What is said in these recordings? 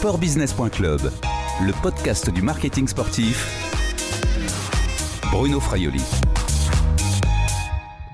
sportbusiness.club, le podcast du marketing sportif. Bruno Fraioli.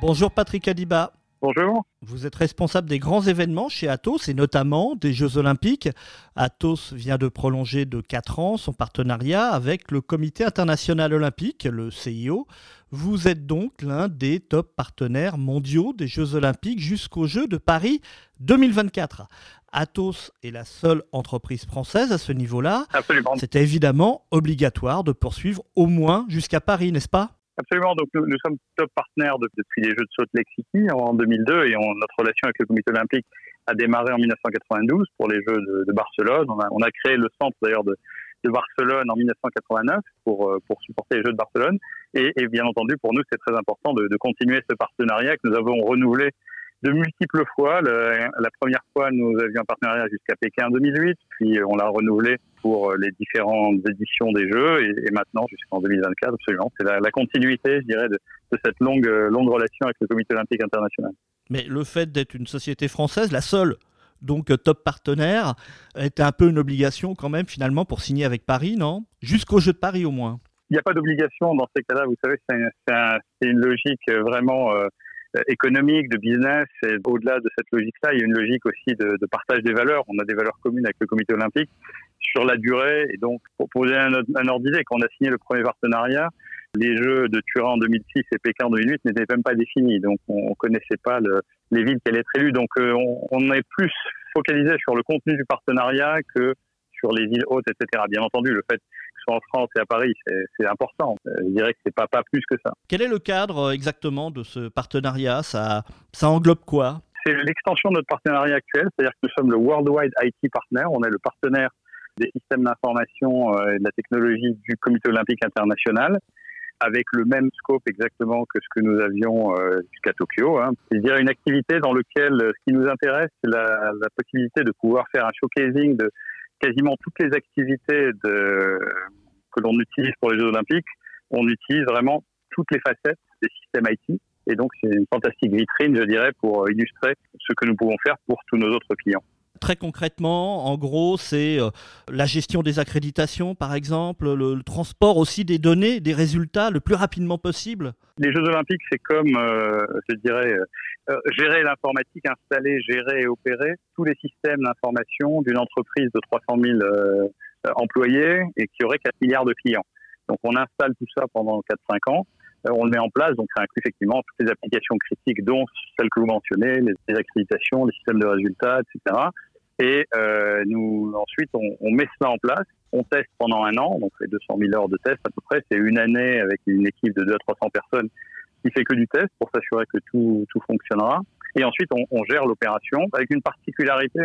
Bonjour Patrick Adiba. Bonjour. Vous êtes responsable des grands événements chez Atos et notamment des Jeux Olympiques. Atos vient de prolonger de 4 ans son partenariat avec le Comité international olympique, le CIO. Vous êtes donc l'un des top partenaires mondiaux des Jeux Olympiques jusqu'aux Jeux de Paris 2024. Atos est la seule entreprise française à ce niveau-là. Absolument. C'était évidemment obligatoire de poursuivre au moins jusqu'à Paris, n'est-ce pas? Absolument. Donc, nous, nous, sommes top partenaires depuis les Jeux de Salt Lake City en 2002 et on, notre relation avec le comité olympique a démarré en 1992 pour les Jeux de, de Barcelone. On a, on a, créé le centre d'ailleurs de, de, Barcelone en 1989 pour, euh, pour supporter les Jeux de Barcelone. Et, et bien entendu, pour nous, c'est très important de, de, continuer ce partenariat que nous avons renouvelé de multiples fois. Le, la première fois, nous avions un partenariat jusqu'à Pékin en 2008, puis on l'a renouvelé pour les différentes éditions des Jeux et, et maintenant jusqu'en 2024, absolument. C'est la, la, continuité, je dirais, de, de, cette longue, longue relation avec le Comité olympique international. Mais le fait d'être une société française, la seule donc top partenaire, était un peu une obligation quand même finalement pour signer avec Paris, non? Jusqu'au Jeux de Paris au moins. Il n'y a pas d'obligation dans ces cas-là, vous savez, c'est un, une logique vraiment... Euh, économique, de business. Et au-delà de cette logique-là, il y a une logique aussi de, partage des valeurs. On a des valeurs communes avec le comité olympique sur la durée. Et donc, pour poser un, un ordre d'idée, quand on a signé le premier partenariat, les Jeux de Turin en 2006 et Pékin en 2008 n'étaient même pas définis. Donc, on ne connaissait pas le, les villes qui allaient être élues. Donc, euh, on est plus focalisé sur le contenu du partenariat que sur les villes hautes, etc. Bien entendu, le fait en France et à Paris, c'est important. Je dirais que c'est pas, pas plus que ça. Quel est le cadre exactement de ce partenariat? Ça, ça englobe quoi? C'est l'extension de notre partenariat actuel, c'est-à-dire que nous sommes le Worldwide IT Partner, on est le partenaire des systèmes d'information et de la technologie du Comité olympique international avec le même scope exactement que ce que nous avions euh, jusqu'à Tokyo. Hein. C'est-à-dire une activité dans laquelle ce qui nous intéresse, c'est la, la possibilité de pouvoir faire un showcasing de quasiment toutes les activités de, que l'on utilise pour les Jeux Olympiques, on utilise vraiment toutes les facettes des systèmes IT. Et donc, c'est une fantastique vitrine, je dirais, pour illustrer ce que nous pouvons faire pour tous nos autres clients. Très concrètement, en gros, c'est euh, la gestion des accréditations, par exemple, le, transport aussi des données, des résultats le plus rapidement possible. Les Jeux Olympiques, c'est comme, euh, je dirais, euh, gérer l'informatique, installer, gérer et opérer tous les systèmes d'information d'une entreprise de 300 000 euh, employés et qui aurait 4 milliards de clients. Donc, on installe tout ça pendant 4-5 ans on le met en place, donc ça inclut effectivement toutes les applications critiques, dont celles que vous mentionnez, les, les accréditations, les systèmes de résultats, etc. Et euh, nous ensuite on, on, met cela en place, on teste pendant un an, donc les 200 000 heures de test à peu près, c'est une année avec une équipe de 200 à 300 personnes qui fait que du test pour s'assurer que tout, tout fonctionnera. Et ensuite on, on gère l'opération avec une particularité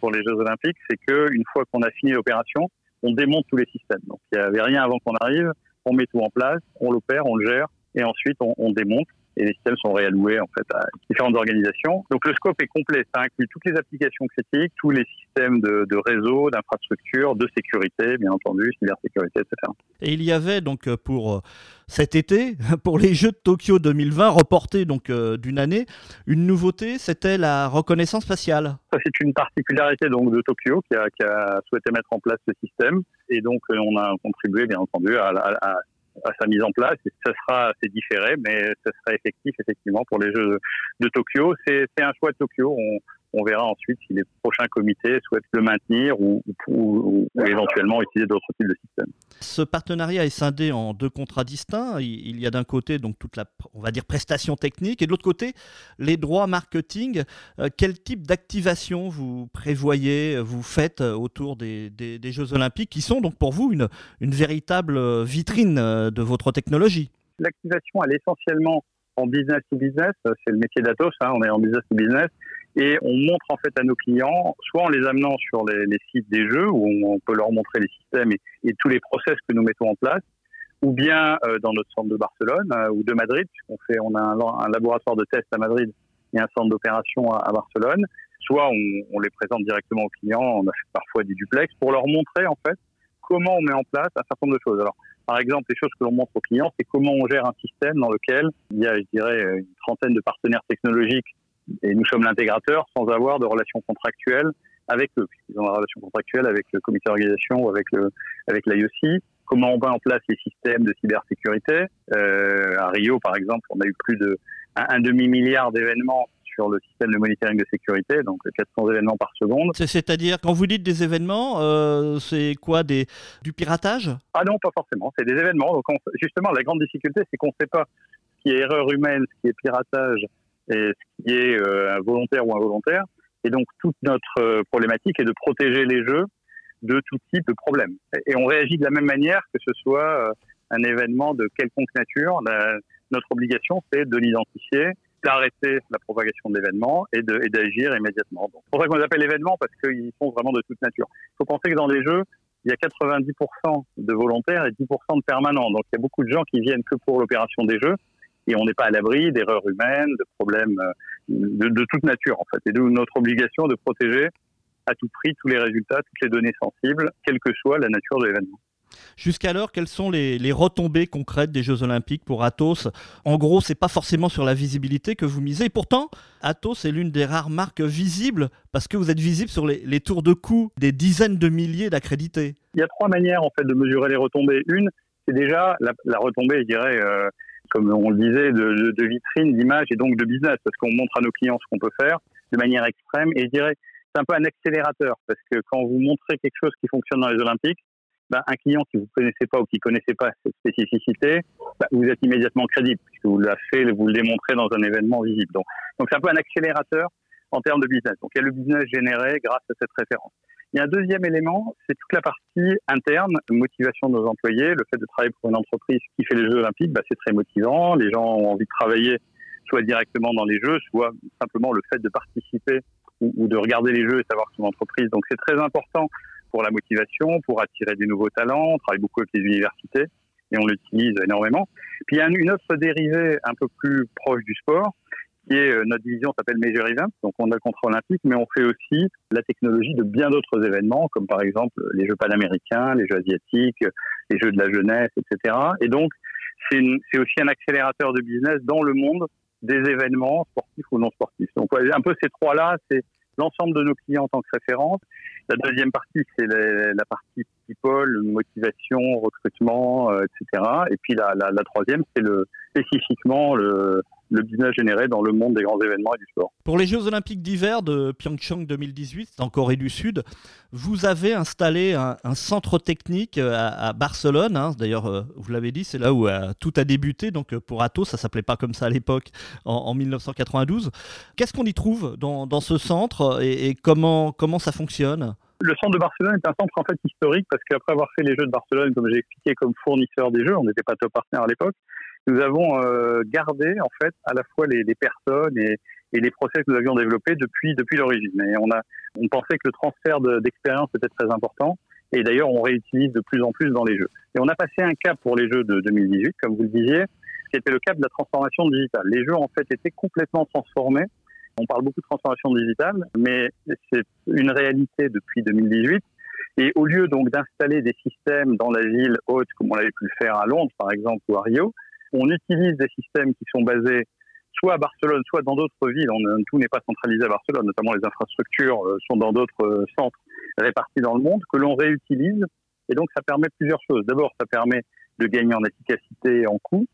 pour les Jeux Olympiques, c'est que une fois qu'on a fini l'opération, on démonte tous les systèmes. Donc il n'y avait rien avant qu'on arrive, on met tout en place, on l'opère, on le gère, et ensuite on, on, démonte et les systèmes sont réalloués en fait à différentes organisations. Donc le scope est complet, ça inclut toutes les applications critiques, tous les systèmes de, de réseau, d'infrastructure, de sécurité, bien entendu, cybersécurité, etc. Et il y avait donc pour cet été, pour les Jeux de Tokyo 2020, reportés donc euh, d'une année, une nouveauté, c'était la reconnaissance faciale. Ça c'est une particularité donc de Tokyo qui a, qui a, souhaité mettre en place ce système et donc euh, on a contribué bien entendu à, à, à à sa mise en place. Et ce sera, c'est différé, mais ce sera effectif effectivement pour les Jeux de Tokyo. C'est un choix de Tokyo. On verra ensuite si les prochains comités souhaitent le maintenir ou, ou, ou éventuellement utiliser d'autres types de systèmes. Ce partenariat est scindé en deux contrats distincts. Il y a d'un côté donc toute la, on va dire, prestation technique et de l'autre côté les droits marketing. Euh, quel type d'activation vous prévoyez, vous faites autour des, des, des, Jeux Olympiques qui sont donc pour vous une, une véritable vitrine de votre technologie? L'activation, elle est essentiellement en business to business. C'est le métier d'Atos, hein, on est en business to business et on montre en fait à nos clients, soit en les amenant sur les, sites des jeux où on peut leur montrer les systèmes et, tous les process que nous mettons en place, ou bien euh, dans notre centre de Barcelone euh, ou de Madrid, puisqu'on fait, on a un, laboratoire de test à Madrid et un centre d'opération à, à, Barcelone. Soit on, on, les présente directement aux clients, on a fait parfois des duplex pour leur montrer en fait comment on met en place un certain nombre de choses. Alors, par exemple, les choses que l'on montre aux clients, c'est comment on gère un système dans lequel il y a, je dirais, une trentaine de partenaires technologiques et nous sommes l'intégrateur sans avoir de relations contractuelles avec eux, puisqu'ils ont une relation contractuelle avec le comité d'organisation ou avec le avec l'IOC. Comment on met en place les systèmes de cybersécurité? Euh, À Rio, par exemple, on a eu plus de un, demi milliard d'événements sur le système de monitoring de sécurité, donc 400 événements par seconde. C'est-à-dire, quand vous dites des événements, euh, c'est quoi des, Du piratage? Ah non, pas forcément. C'est des événements. Donc justement, la grande difficulté, c'est qu'on ne sait pas ce qui est erreur humaine, ce qui est piratage et ce qui est euh, volontaire ou involontaire. Et donc, toute notre euh, problématique est de protéger les jeux de tout type de problème. Et on réagit de la même manière que ce soit un événement de quelconque nature. notre obligation, c'est de l'identifier, d'arrêter la propagation de l'événement et d'agir immédiatement. C'est pour ça qu'on les appelle événements, parce qu'ils sont vraiment de toute nature. Il faut penser que dans les jeux, il y a 90% de volontaires et 10% de permanents. Donc il y a beaucoup de gens qui viennent que pour l'opération des jeux et on n'est pas à l'abri d'erreurs humaines, de problèmes euh, de, de, toute nature en fait. Et d'où notre obligation de protéger à tout prix tous les résultats, toutes les données sensibles, quelle que soit la nature de l'événement. Jusqu'alors, quelles sont les, retombées concrètes des Jeux Olympiques pour Athos En gros, c'est pas forcément sur la visibilité que vous misez. Et pourtant, Athos est l'une des rares marques visibles parce que vous êtes visible sur les, tours de coups des dizaines de milliers d'accrédités. Il y a trois manières en fait de mesurer les retombées. Une, c'est déjà la, retombée, je dirais. Euh, comme on le disait, de, de vitrine, d'image et donc de business, parce qu'on montre à nos clients ce qu'on peut faire de manière extrême. Et je dirais, c'est un peu un accélérateur, parce que quand vous montrez quelque chose qui fonctionne dans les Olympiques, ben, un client qui vous connaissez pas ou qui connaissait pas cette spécificité, ben, vous êtes immédiatement crédible puisque vous l'avez fait, vous le démontrez dans un événement visible. Donc, donc c'est un peu un accélérateur en termes de business. Donc il y a le business généré grâce à cette référence. Il y a un deuxième élément, c'est toute la partie interne, motivation de nos employés, le fait de travailler pour une entreprise qui fait les Jeux Olympiques, ben, c'est très motivant. Les gens ont envie de travailler soit directement dans les Jeux, soit simplement le fait de participer ou, ou de regarder les Jeux et savoir son entreprise. Donc c'est très important pour la motivation, pour attirer des nouveaux talents. On travaille beaucoup avec les universités et on l'utilise énormément. Puis il y a une autre dérivée un peu plus proche du sport, qui est euh, notre division s'appelle Major Events, donc on a le contrat olympique, mais on fait aussi la technologie de bien d'autres événements, comme par exemple les Jeux panaméricains, les Jeux asiatiques, les Jeux de la jeunesse, etc. Et donc c'est aussi un accélérateur de business dans le monde des événements sportifs ou non sportifs. Donc un peu ces trois-là, c'est l'ensemble de nos clients en tant que référence la deuxième partie, c'est la partie people, motivation, recrutement, euh, etc. Et puis la, la, la troisième, c'est le, spécifiquement le, le business généré dans le monde des grands événements et du sport. Pour les Jeux Olympiques d'hiver de Pyeongchang 2018, en Corée du Sud, vous avez installé un, centre technique euh, à, Barcelone. Hein. D'ailleurs, euh, vous l'avez dit, c'est là où tout a débuté. Donc pour Atos, ça s'appelait pas comme ça à l'époque, en, 1992. Qu'est-ce qu'on y trouve dans, dans ce centre et, et, comment, comment ça fonctionne? Le centre de Barcelone est un centre en fait historique parce qu'après avoir fait les Jeux de Barcelone, comme j'ai expliqué, comme fournisseur des Jeux, on n'était pas top partenaire à l'époque, nous avons euh, gardé en fait à la fois les, les personnes et, et, les process que nous avions développés depuis depuis l'origine. Et on a on pensait que le transfert d'expérience était très important. Et d'ailleurs, on réutilise de plus en plus dans les jeux. Et on a passé un cap pour les jeux de 2018, comme vous le disiez, qui était le cap de la transformation digitale. Les jeux, en fait, étaient complètement transformés on parle beaucoup de transformation digitale, mais c'est une réalité depuis 2018. Et au lieu donc d'installer des systèmes dans la ville haute, comme on l'avait pu le faire à Londres, par exemple, ou à Rio, on utilise des systèmes qui sont basés soit à Barcelone, soit dans d'autres villes. tout n'est pas centralisé à Barcelone, notamment les infrastructures euh, sont dans d'autres euh, centres répartis dans le monde, que l'on réutilise. Et donc, ça permet plusieurs choses. D'abord, ça permet de gagner en efficacité et en coût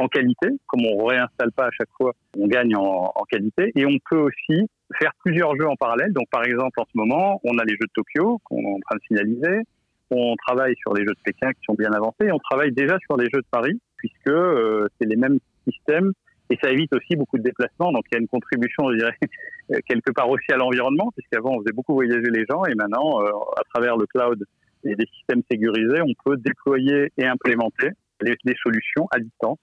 en qualité, comme on réinstalle pas à chaque fois, on gagne en, en, qualité, et on peut aussi faire plusieurs jeux en parallèle. Donc par exemple en ce moment, on a les jeux de Tokyo qu'on est en train de finaliser, on travaille sur les jeux de Pékin qui sont bien avancés, et on travaille déjà sur les jeux de Paris puisque euh, c'est les mêmes systèmes et ça évite aussi beaucoup de déplacements. Donc il y a une contribution, je dirais, quelque part aussi à l'environnement, puisqu'avant on faisait beaucoup voyager les gens et maintenant, euh, à travers le cloud et des systèmes sécurisés, on peut déployer et implémenter des solutions à distance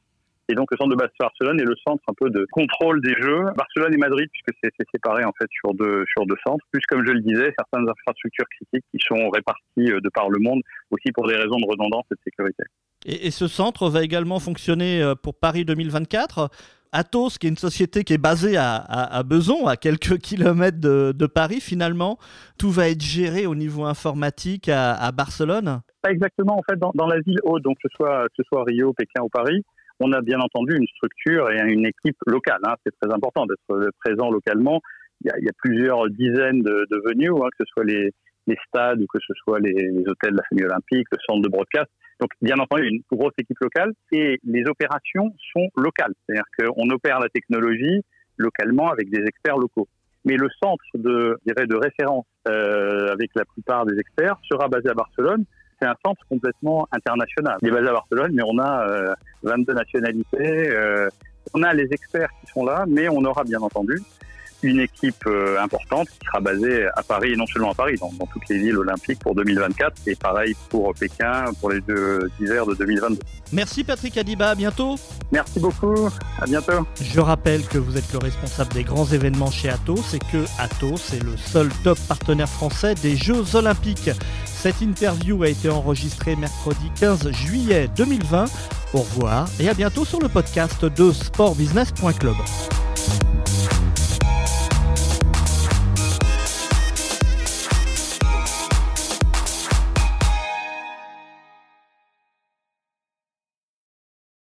et donc le centre de Barcelone est le centre un peu de contrôle des jeux. Barcelone et Madrid, puisque c'est séparé en fait sur deux, sur deux centres. Plus comme je le disais, certaines infrastructures critiques qui sont réparties euh, de par le monde, aussi pour des raisons de redondance et de sécurité. Et, ce centre va également fonctionner euh, pour Paris 2024 Atos, qui est une société qui est basée à, à, Beson, à quelques kilomètres de, Paris, finalement, tout va être géré au niveau informatique à, à Barcelone Pas exactement, en fait, dans, la ville haute, donc que ce soit, Rio, Pékin ou Paris, on a bien entendu une structure et une équipe locale. Hein. C'est très important d'être présent localement. il y, a, plusieurs dizaines de, de venues, hein, que ce soit les, stades ou que ce soit les, hôtels de la famille olympique, le centre de broadcast. Donc, bien entendu, une grosse équipe locale et les opérations sont locales. C'est-à-dire qu'on opère la technologie localement avec des experts locaux. Mais le centre de, dirais, de référence euh, avec la plupart des experts sera basé à Barcelone. C'est un centre complètement international. Il est basé à Barcelone, mais on a euh, 22 nationalités. Euh, on a les experts qui sont là, mais on aura bien entendu une équipe euh, importante qui sera basée à Paris, et non seulement à Paris, dans, dans, toutes les villes olympiques pour 2024, et pareil pour Pékin pour les deux hivers de 2022. Merci Patrick Adiba, à bientôt. Merci beaucoup, à bientôt. Je rappelle que vous êtes le responsable des grands événements chez Atos et que Atos est le seul top partenaire français des Jeux Olympiques. Cette interview a été enregistrée mercredi 15 juillet 2020. Au revoir et à bientôt sur le podcast de sportbusiness.club.